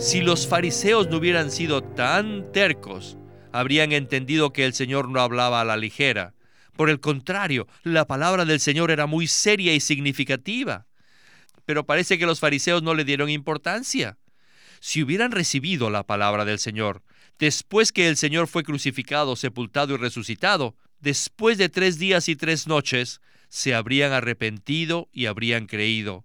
Si los fariseos no hubieran sido tan tercos, habrían entendido que el Señor no hablaba a la ligera. Por el contrario, la palabra del Señor era muy seria y significativa. Pero parece que los fariseos no le dieron importancia. Si hubieran recibido la palabra del Señor, después que el Señor fue crucificado, sepultado y resucitado, después de tres días y tres noches, se habrían arrepentido y habrían creído.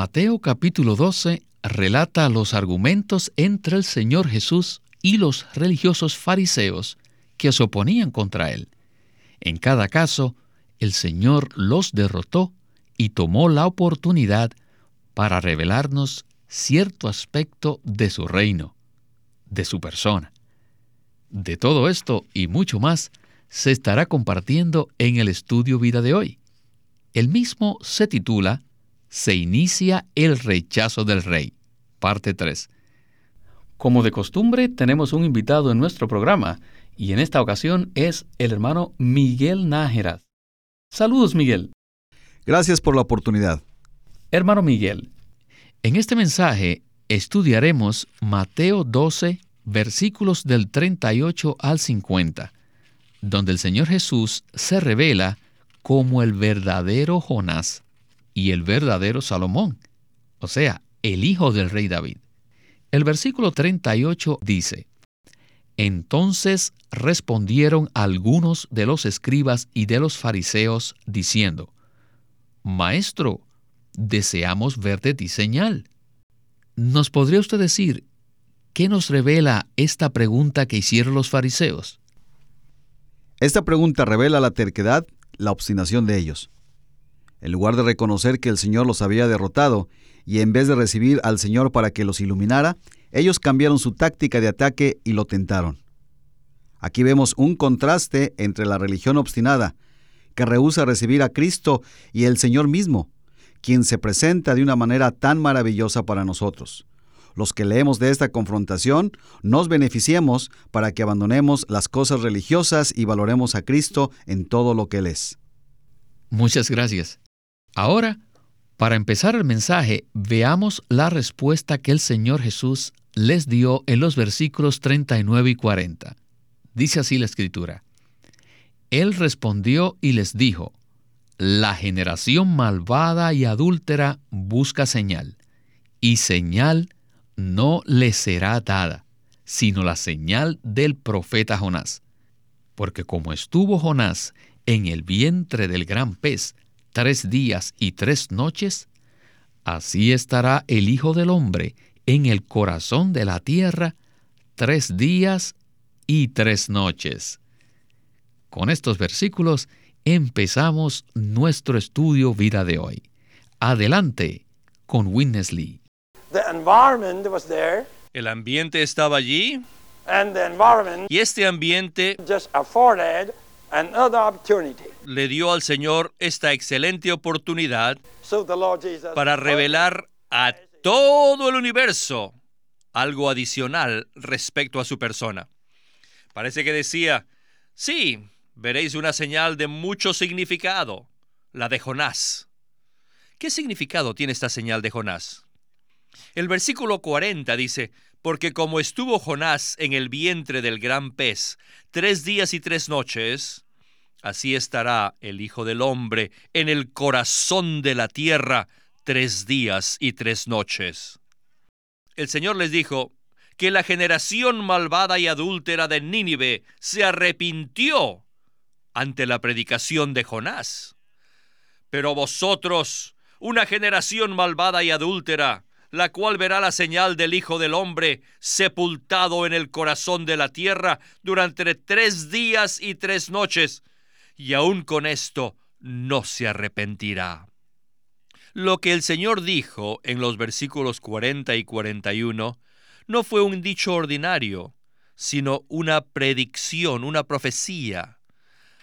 Mateo capítulo 12 relata los argumentos entre el Señor Jesús y los religiosos fariseos que se oponían contra él. En cada caso, el Señor los derrotó y tomó la oportunidad para revelarnos cierto aspecto de su reino, de su persona. De todo esto y mucho más se estará compartiendo en el estudio vida de hoy. El mismo se titula se inicia el rechazo del rey. Parte 3. Como de costumbre, tenemos un invitado en nuestro programa, y en esta ocasión es el hermano Miguel Nájera. Saludos, Miguel. Gracias por la oportunidad. Hermano Miguel, en este mensaje estudiaremos Mateo 12, versículos del 38 al 50, donde el Señor Jesús se revela como el verdadero Jonás y el verdadero Salomón, o sea, el hijo del rey David. El versículo 38 dice, Entonces respondieron algunos de los escribas y de los fariseos, diciendo, Maestro, deseamos ver de ti señal. ¿Nos podría usted decir qué nos revela esta pregunta que hicieron los fariseos? Esta pregunta revela la terquedad, la obstinación de ellos. En lugar de reconocer que el Señor los había derrotado y en vez de recibir al Señor para que los iluminara, ellos cambiaron su táctica de ataque y lo tentaron. Aquí vemos un contraste entre la religión obstinada, que rehúsa recibir a Cristo, y el Señor mismo, quien se presenta de una manera tan maravillosa para nosotros. Los que leemos de esta confrontación nos beneficiemos para que abandonemos las cosas religiosas y valoremos a Cristo en todo lo que Él es. Muchas gracias. Ahora, para empezar el mensaje, veamos la respuesta que el Señor Jesús les dio en los versículos 39 y 40. Dice así la escritura. Él respondió y les dijo, La generación malvada y adúltera busca señal, y señal no le será dada, sino la señal del profeta Jonás. Porque como estuvo Jonás en el vientre del gran pez tres días y tres noches, así estará el Hijo del Hombre en el corazón de la tierra tres días y tres noches. Con estos versículos empezamos nuestro estudio vida de hoy. Adelante con Witness Lee. El ambiente estaba allí. y este ambiente le dio al Señor esta excelente oportunidad para revelar a todo el universo algo adicional respecto a su persona. Parece que decía, sí, veréis una señal de mucho significado, la de Jonás. ¿Qué significado tiene esta señal de Jonás? El versículo 40 dice, porque como estuvo Jonás en el vientre del gran pez tres días y tres noches, así estará el Hijo del Hombre en el corazón de la tierra tres días y tres noches. El Señor les dijo que la generación malvada y adúltera de Nínive se arrepintió ante la predicación de Jonás. Pero vosotros, una generación malvada y adúltera, la cual verá la señal del Hijo del Hombre sepultado en el corazón de la tierra durante tres días y tres noches, y aun con esto no se arrepentirá. Lo que el Señor dijo en los versículos 40 y 41 no fue un dicho ordinario, sino una predicción, una profecía.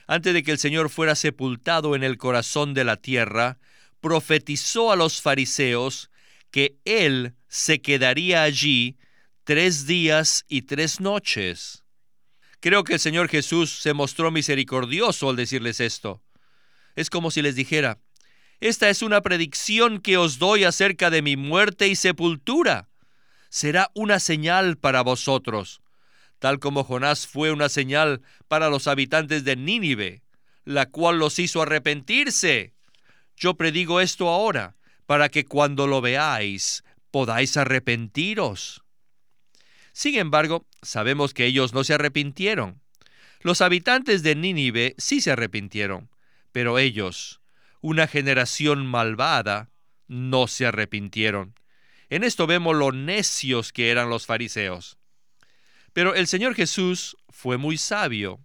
Antes de que el Señor fuera sepultado en el corazón de la tierra, profetizó a los fariseos que Él se quedaría allí tres días y tres noches. Creo que el Señor Jesús se mostró misericordioso al decirles esto. Es como si les dijera, esta es una predicción que os doy acerca de mi muerte y sepultura. Será una señal para vosotros, tal como Jonás fue una señal para los habitantes de Nínive, la cual los hizo arrepentirse. Yo predigo esto ahora, para que cuando lo veáis podáis arrepentiros. Sin embargo, sabemos que ellos no se arrepintieron. Los habitantes de Nínive sí se arrepintieron, pero ellos, una generación malvada, no se arrepintieron. En esto vemos lo necios que eran los fariseos. Pero el Señor Jesús fue muy sabio.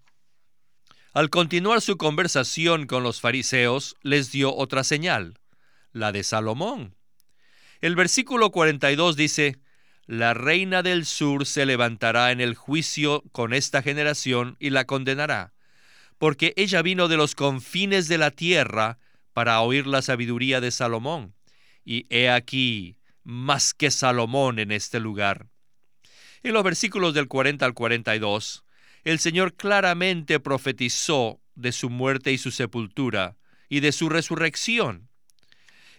Al continuar su conversación con los fariseos, les dio otra señal, la de Salomón. El versículo 42 dice, La reina del sur se levantará en el juicio con esta generación y la condenará, porque ella vino de los confines de la tierra para oír la sabiduría de Salomón. Y he aquí, más que Salomón en este lugar. En los versículos del 40 al 42, el Señor claramente profetizó de su muerte y su sepultura y de su resurrección.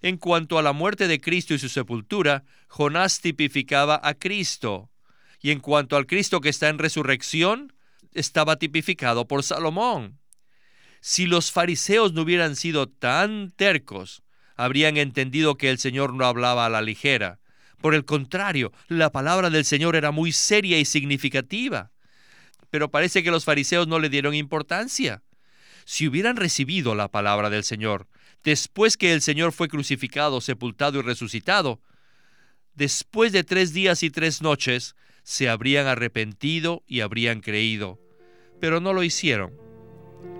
En cuanto a la muerte de Cristo y su sepultura, Jonás tipificaba a Cristo, y en cuanto al Cristo que está en resurrección, estaba tipificado por Salomón. Si los fariseos no hubieran sido tan tercos, habrían entendido que el Señor no hablaba a la ligera. Por el contrario, la palabra del Señor era muy seria y significativa. Pero parece que los fariseos no le dieron importancia. Si hubieran recibido la palabra del Señor, después que el Señor fue crucificado, sepultado y resucitado, después de tres días y tres noches, se habrían arrepentido y habrían creído. Pero no lo hicieron.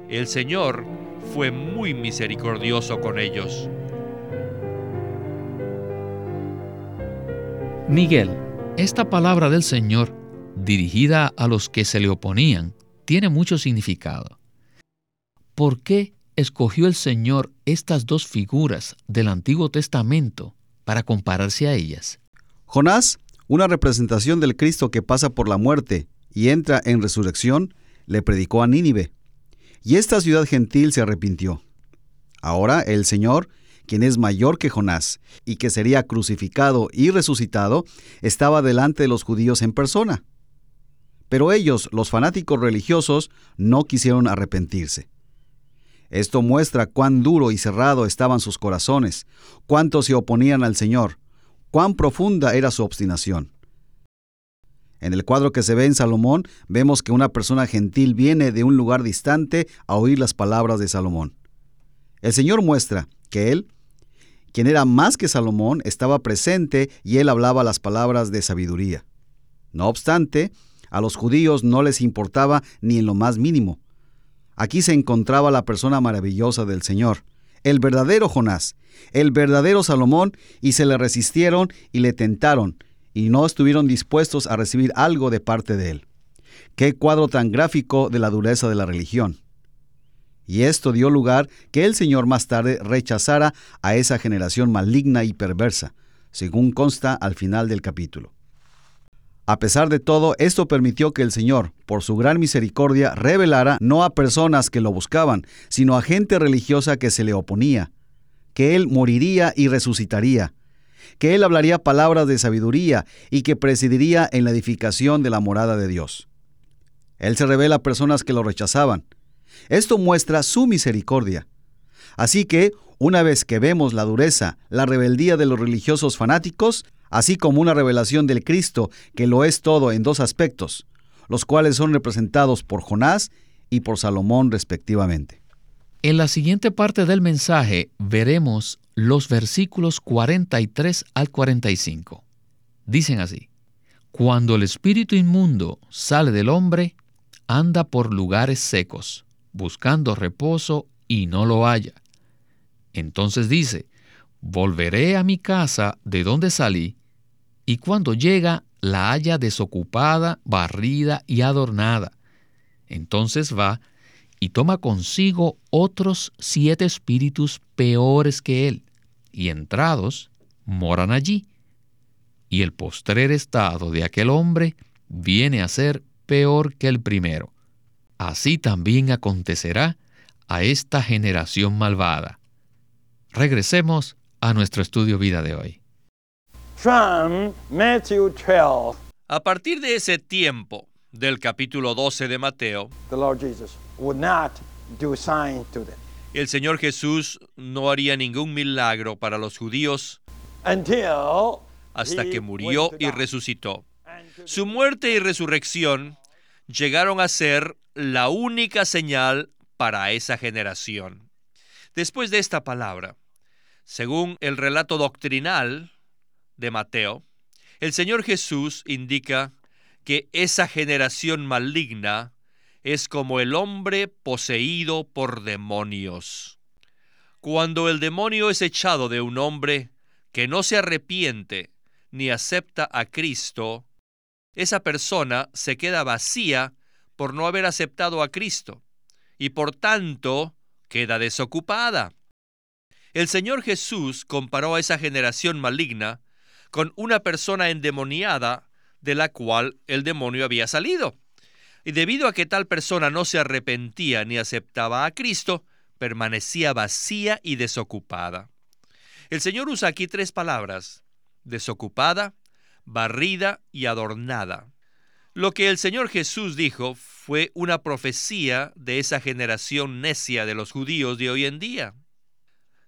El Señor fue muy misericordioso con ellos. Miguel, esta palabra del Señor, dirigida a los que se le oponían, tiene mucho significado. ¿Por qué escogió el Señor estas dos figuras del Antiguo Testamento para compararse a ellas? Jonás, una representación del Cristo que pasa por la muerte y entra en resurrección, le predicó a Nínive y esta ciudad gentil se arrepintió. Ahora el Señor, quien es mayor que Jonás, y que sería crucificado y resucitado, estaba delante de los judíos en persona. Pero ellos, los fanáticos religiosos, no quisieron arrepentirse. Esto muestra cuán duro y cerrado estaban sus corazones, cuánto se oponían al Señor, cuán profunda era su obstinación. En el cuadro que se ve en Salomón vemos que una persona gentil viene de un lugar distante a oír las palabras de Salomón. El Señor muestra que él, quien era más que Salomón, estaba presente y él hablaba las palabras de sabiduría. No obstante, a los judíos no les importaba ni en lo más mínimo. Aquí se encontraba la persona maravillosa del Señor, el verdadero Jonás, el verdadero Salomón, y se le resistieron y le tentaron, y no estuvieron dispuestos a recibir algo de parte de él. Qué cuadro tan gráfico de la dureza de la religión. Y esto dio lugar que el Señor más tarde rechazara a esa generación maligna y perversa, según consta al final del capítulo. A pesar de todo, esto permitió que el Señor, por su gran misericordia, revelara no a personas que lo buscaban, sino a gente religiosa que se le oponía, que Él moriría y resucitaría, que él hablaría palabras de sabiduría y que presidiría en la edificación de la morada de Dios. Él se revela a personas que lo rechazaban. Esto muestra su misericordia. Así que, una vez que vemos la dureza, la rebeldía de los religiosos fanáticos, así como una revelación del Cristo que lo es todo en dos aspectos, los cuales son representados por Jonás y por Salomón respectivamente. En la siguiente parte del mensaje veremos los versículos 43 al 45. Dicen así, Cuando el espíritu inmundo sale del hombre, anda por lugares secos, buscando reposo y no lo halla. Entonces dice, volveré a mi casa de donde salí, y cuando llega la haya desocupada, barrida y adornada. Entonces va y toma consigo otros siete espíritus peores que él, y entrados moran allí. Y el postrer estado de aquel hombre viene a ser peor que el primero. Así también acontecerá a esta generación malvada. Regresemos a nuestro estudio vida de hoy. A partir de ese tiempo del capítulo 12 de Mateo, el Señor Jesús no haría ningún milagro para los judíos hasta que murió y resucitó. Su muerte y resurrección llegaron a ser la única señal para esa generación. Después de esta palabra, según el relato doctrinal de Mateo, el Señor Jesús indica que esa generación maligna es como el hombre poseído por demonios. Cuando el demonio es echado de un hombre que no se arrepiente ni acepta a Cristo, esa persona se queda vacía por no haber aceptado a Cristo y por tanto queda desocupada. El Señor Jesús comparó a esa generación maligna con una persona endemoniada de la cual el demonio había salido. Y debido a que tal persona no se arrepentía ni aceptaba a Cristo, permanecía vacía y desocupada. El Señor usa aquí tres palabras, desocupada, barrida y adornada. Lo que el Señor Jesús dijo fue una profecía de esa generación necia de los judíos de hoy en día.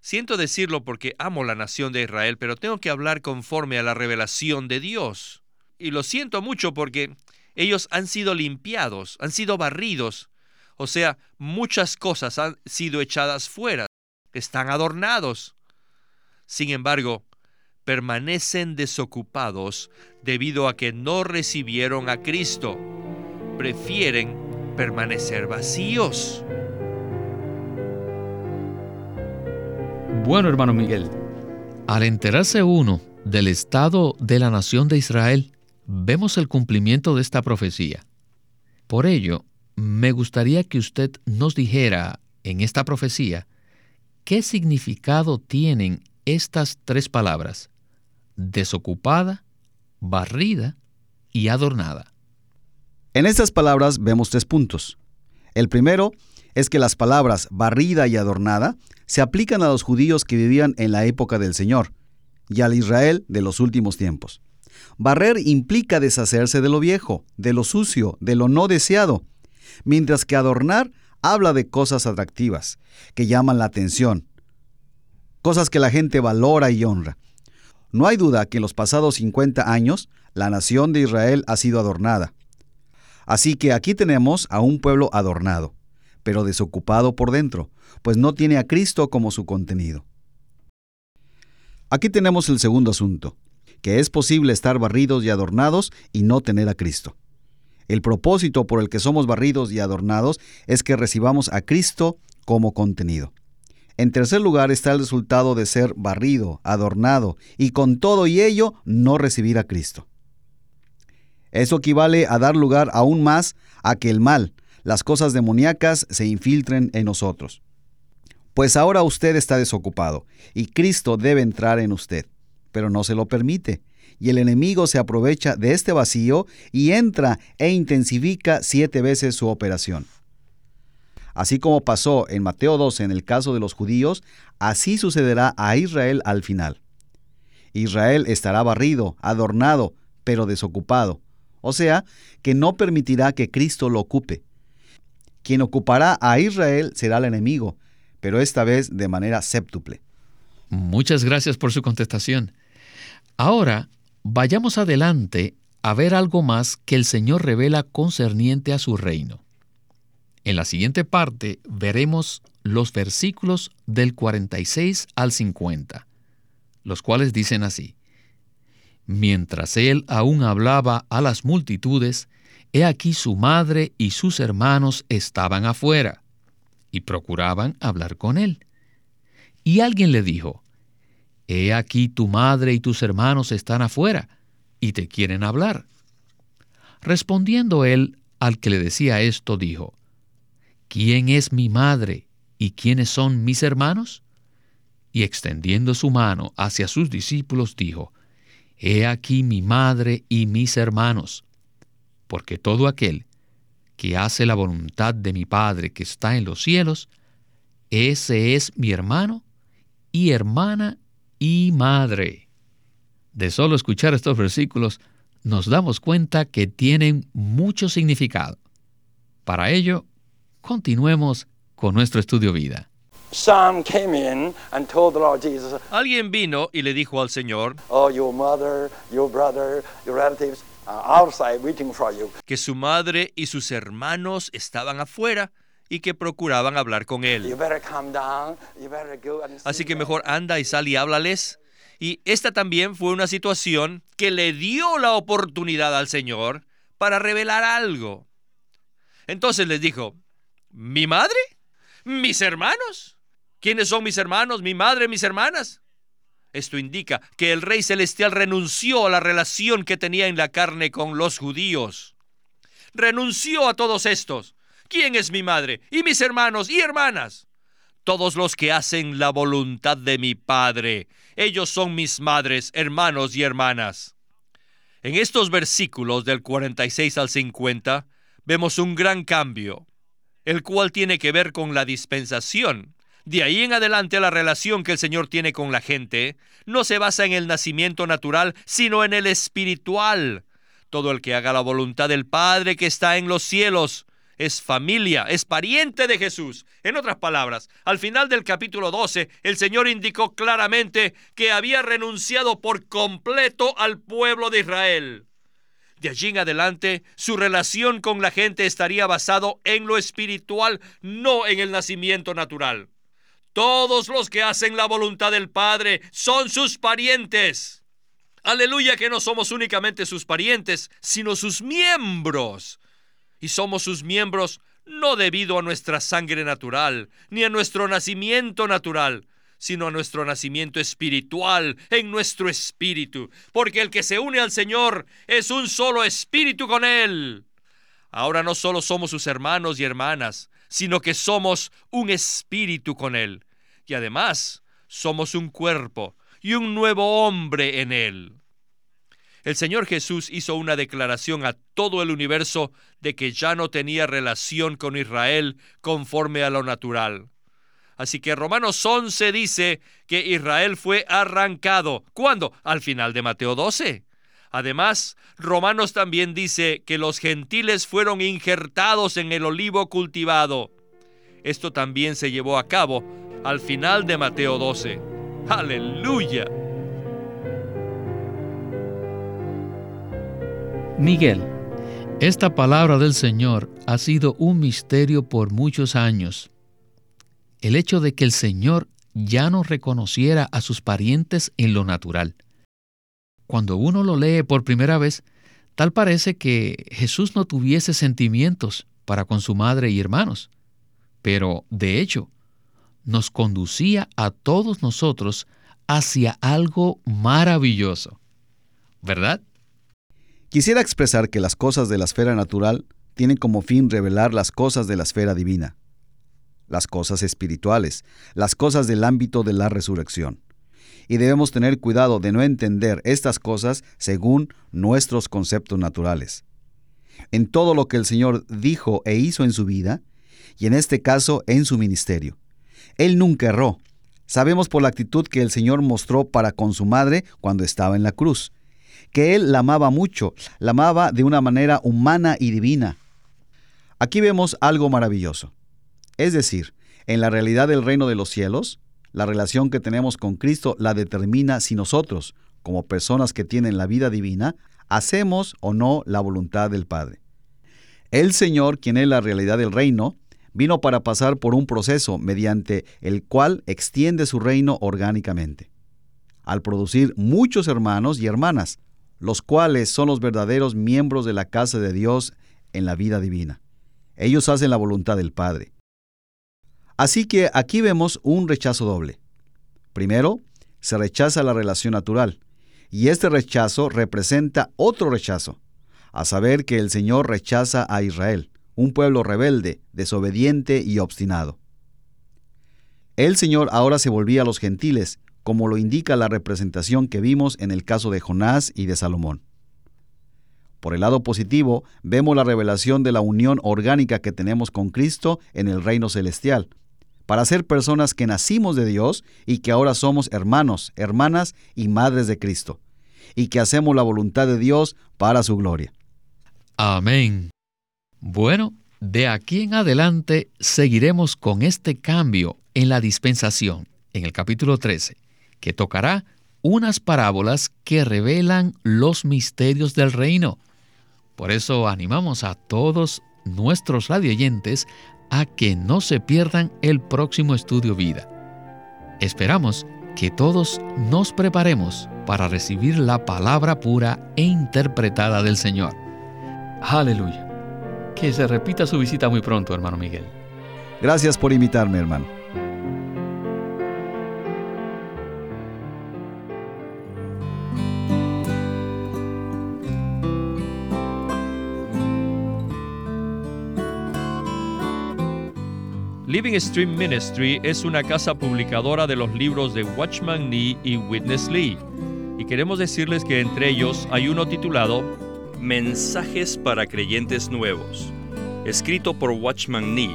Siento decirlo porque amo la nación de Israel, pero tengo que hablar conforme a la revelación de Dios. Y lo siento mucho porque ellos han sido limpiados, han sido barridos, o sea, muchas cosas han sido echadas fuera, están adornados. Sin embargo, permanecen desocupados debido a que no recibieron a Cristo. Prefieren permanecer vacíos. Bueno, hermano Miguel, al enterarse uno del estado de la nación de Israel, vemos el cumplimiento de esta profecía. Por ello, me gustaría que usted nos dijera en esta profecía qué significado tienen estas tres palabras, desocupada, barrida y adornada. En estas palabras vemos tres puntos. El primero es que las palabras barrida y adornada se aplican a los judíos que vivían en la época del Señor y al Israel de los últimos tiempos. Barrer implica deshacerse de lo viejo, de lo sucio, de lo no deseado, mientras que adornar habla de cosas atractivas, que llaman la atención, cosas que la gente valora y honra. No hay duda que en los pasados 50 años la nación de Israel ha sido adornada. Así que aquí tenemos a un pueblo adornado, pero desocupado por dentro, pues no tiene a Cristo como su contenido. Aquí tenemos el segundo asunto, que es posible estar barridos y adornados y no tener a Cristo. El propósito por el que somos barridos y adornados es que recibamos a Cristo como contenido. En tercer lugar está el resultado de ser barrido, adornado y con todo y ello no recibir a Cristo. Eso equivale a dar lugar aún más a que el mal, las cosas demoníacas, se infiltren en nosotros. Pues ahora usted está desocupado y Cristo debe entrar en usted, pero no se lo permite. Y el enemigo se aprovecha de este vacío y entra e intensifica siete veces su operación. Así como pasó en Mateo 12 en el caso de los judíos, así sucederá a Israel al final. Israel estará barrido, adornado, pero desocupado. O sea, que no permitirá que Cristo lo ocupe. Quien ocupará a Israel será el enemigo, pero esta vez de manera séptuple. Muchas gracias por su contestación. Ahora, vayamos adelante a ver algo más que el Señor revela concerniente a su reino. En la siguiente parte veremos los versículos del 46 al 50, los cuales dicen así. Mientras él aún hablaba a las multitudes, he aquí su madre y sus hermanos estaban afuera, y procuraban hablar con él. Y alguien le dijo, He aquí tu madre y tus hermanos están afuera y te quieren hablar. Respondiendo él al que le decía esto, dijo, ¿quién es mi madre y quiénes son mis hermanos? Y extendiendo su mano hacia sus discípulos, dijo, He aquí mi madre y mis hermanos, porque todo aquel que hace la voluntad de mi Padre que está en los cielos, ese es mi hermano y hermana y madre. De solo escuchar estos versículos, nos damos cuenta que tienen mucho significado. Para ello, continuemos con nuestro estudio vida. Alguien vino y le dijo al Señor que su madre y sus hermanos estaban afuera y que procuraban hablar con él. Así que mejor anda y sal y háblales. Y esta también fue una situación que le dio la oportunidad al Señor para revelar algo. Entonces les dijo, ¿mi madre? ¿Mis hermanos? ¿Quiénes son mis hermanos? ¿Mi madre? ¿Mis hermanas? Esto indica que el Rey Celestial renunció a la relación que tenía en la carne con los judíos. Renunció a todos estos. ¿Quién es mi madre? ¿Y mis hermanos y hermanas? Todos los que hacen la voluntad de mi Padre. Ellos son mis madres, hermanos y hermanas. En estos versículos del 46 al 50 vemos un gran cambio, el cual tiene que ver con la dispensación. De ahí en adelante la relación que el Señor tiene con la gente no se basa en el nacimiento natural, sino en el espiritual. Todo el que haga la voluntad del Padre que está en los cielos es familia, es pariente de Jesús. En otras palabras, al final del capítulo 12, el Señor indicó claramente que había renunciado por completo al pueblo de Israel. De allí en adelante, su relación con la gente estaría basado en lo espiritual, no en el nacimiento natural. Todos los que hacen la voluntad del Padre son sus parientes. Aleluya que no somos únicamente sus parientes, sino sus miembros y somos sus miembros no debido a nuestra sangre natural, ni a nuestro nacimiento natural, sino a nuestro nacimiento espiritual en nuestro espíritu, porque el que se une al Señor es un solo espíritu con Él. Ahora no solo somos sus hermanos y hermanas, sino que somos un espíritu con Él, y además somos un cuerpo y un nuevo hombre en Él. El Señor Jesús hizo una declaración a todo el universo de que ya no tenía relación con Israel conforme a lo natural. Así que Romanos 11 dice que Israel fue arrancado. ¿Cuándo? Al final de Mateo 12. Además, Romanos también dice que los gentiles fueron injertados en el olivo cultivado. Esto también se llevó a cabo al final de Mateo 12. Aleluya. Miguel, esta palabra del Señor ha sido un misterio por muchos años. El hecho de que el Señor ya no reconociera a sus parientes en lo natural. Cuando uno lo lee por primera vez, tal parece que Jesús no tuviese sentimientos para con su madre y hermanos. Pero, de hecho, nos conducía a todos nosotros hacia algo maravilloso. ¿Verdad? Quisiera expresar que las cosas de la esfera natural tienen como fin revelar las cosas de la esfera divina, las cosas espirituales, las cosas del ámbito de la resurrección. Y debemos tener cuidado de no entender estas cosas según nuestros conceptos naturales. En todo lo que el Señor dijo e hizo en su vida, y en este caso en su ministerio. Él nunca erró. Sabemos por la actitud que el Señor mostró para con su madre cuando estaba en la cruz que él la amaba mucho, la amaba de una manera humana y divina. Aquí vemos algo maravilloso. Es decir, en la realidad del reino de los cielos, la relación que tenemos con Cristo la determina si nosotros, como personas que tienen la vida divina, hacemos o no la voluntad del Padre. El Señor, quien es la realidad del reino, vino para pasar por un proceso mediante el cual extiende su reino orgánicamente, al producir muchos hermanos y hermanas, los cuales son los verdaderos miembros de la casa de Dios en la vida divina. Ellos hacen la voluntad del Padre. Así que aquí vemos un rechazo doble. Primero, se rechaza la relación natural, y este rechazo representa otro rechazo, a saber que el Señor rechaza a Israel, un pueblo rebelde, desobediente y obstinado. El Señor ahora se volvía a los gentiles, como lo indica la representación que vimos en el caso de Jonás y de Salomón. Por el lado positivo, vemos la revelación de la unión orgánica que tenemos con Cristo en el reino celestial, para ser personas que nacimos de Dios y que ahora somos hermanos, hermanas y madres de Cristo, y que hacemos la voluntad de Dios para su gloria. Amén. Bueno, de aquí en adelante seguiremos con este cambio en la dispensación, en el capítulo 13, que tocará unas parábolas que revelan los misterios del reino. Por eso animamos a todos nuestros radioyentes a que no se pierdan el próximo estudio vida. Esperamos que todos nos preparemos para recibir la palabra pura e interpretada del Señor. Aleluya. Que se repita su visita muy pronto, hermano Miguel. Gracias por invitarme, hermano. Living Stream Ministry es una casa publicadora de los libros de Watchman Nee y Witness Lee. Y queremos decirles que entre ellos hay uno titulado Mensajes para Creyentes Nuevos, escrito por Watchman Nee.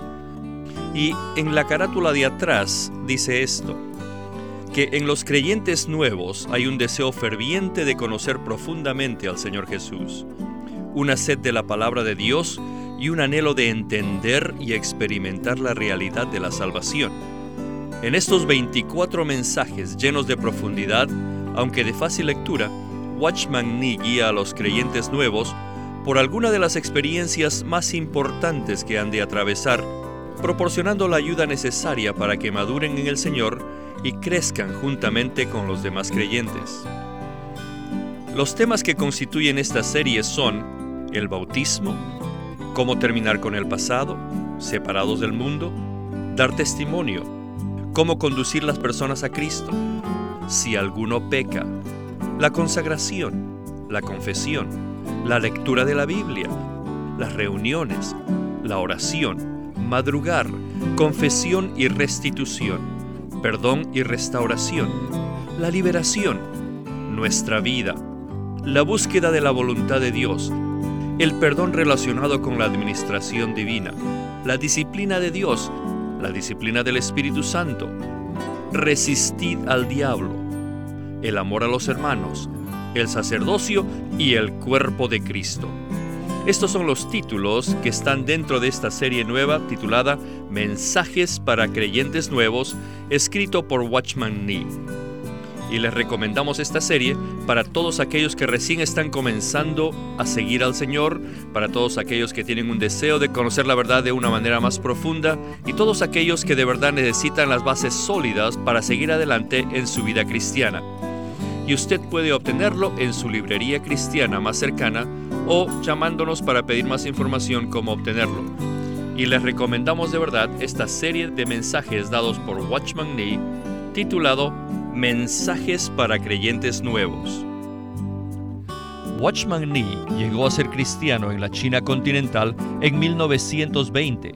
Y en la carátula de atrás dice esto, que en los creyentes nuevos hay un deseo ferviente de conocer profundamente al Señor Jesús, una sed de la palabra de Dios y un anhelo de entender y experimentar la realidad de la salvación. En estos 24 mensajes llenos de profundidad, aunque de fácil lectura, Watchman Nee guía a los creyentes nuevos por alguna de las experiencias más importantes que han de atravesar, proporcionando la ayuda necesaria para que maduren en el Señor y crezcan juntamente con los demás creyentes. Los temas que constituyen esta serie son el bautismo, cómo terminar con el pasado, separados del mundo, dar testimonio, cómo conducir las personas a Cristo, si alguno peca, la consagración, la confesión, la lectura de la Biblia, las reuniones, la oración, madrugar, confesión y restitución, perdón y restauración, la liberación, nuestra vida, la búsqueda de la voluntad de Dios, el perdón relacionado con la administración divina, la disciplina de Dios, la disciplina del Espíritu Santo, resistid al diablo, el amor a los hermanos, el sacerdocio y el cuerpo de Cristo. Estos son los títulos que están dentro de esta serie nueva titulada Mensajes para Creyentes Nuevos, escrito por Watchman Nee y les recomendamos esta serie para todos aquellos que recién están comenzando a seguir al Señor, para todos aquellos que tienen un deseo de conocer la verdad de una manera más profunda y todos aquellos que de verdad necesitan las bases sólidas para seguir adelante en su vida cristiana. Y usted puede obtenerlo en su librería cristiana más cercana o llamándonos para pedir más información cómo obtenerlo. Y les recomendamos de verdad esta serie de mensajes dados por Watchman Nee titulado Mensajes para creyentes nuevos. Watchman Nee llegó a ser cristiano en la China continental en 1920,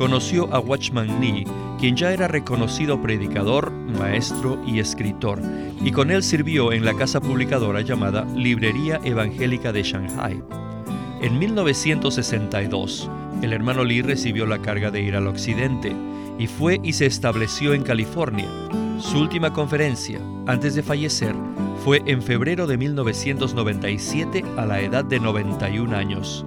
conoció a Watchman Nee, quien ya era reconocido predicador, maestro y escritor, y con él sirvió en la casa publicadora llamada Librería Evangélica de Shanghai. En 1962, el hermano Lee recibió la carga de ir al occidente y fue y se estableció en California. Su última conferencia, antes de fallecer, fue en febrero de 1997 a la edad de 91 años.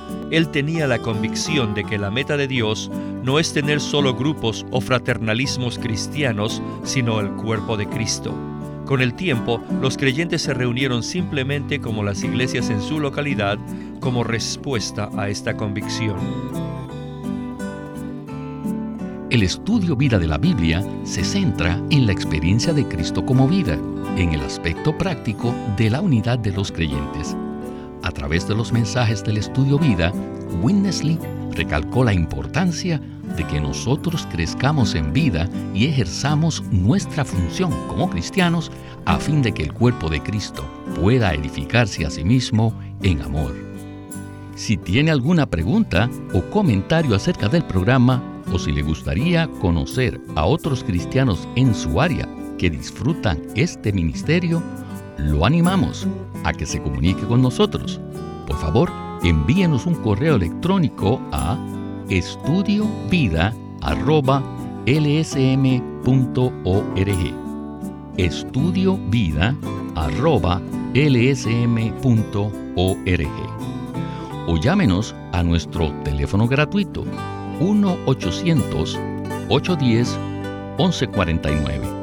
él tenía la convicción de que la meta de Dios no es tener solo grupos o fraternalismos cristianos, sino el cuerpo de Cristo. Con el tiempo, los creyentes se reunieron simplemente como las iglesias en su localidad como respuesta a esta convicción. El estudio vida de la Biblia se centra en la experiencia de Cristo como vida, en el aspecto práctico de la unidad de los creyentes. A través de los mensajes del estudio vida, Winnesley recalcó la importancia de que nosotros crezcamos en vida y ejerzamos nuestra función como cristianos a fin de que el cuerpo de Cristo pueda edificarse a sí mismo en amor. Si tiene alguna pregunta o comentario acerca del programa o si le gustaría conocer a otros cristianos en su área que disfrutan este ministerio, lo animamos a que se comunique con nosotros. Por favor, envíenos un correo electrónico a estudiovida.lsm.org. Estudiovida.lsm.org. O llámenos a nuestro teléfono gratuito 1-800-810-1149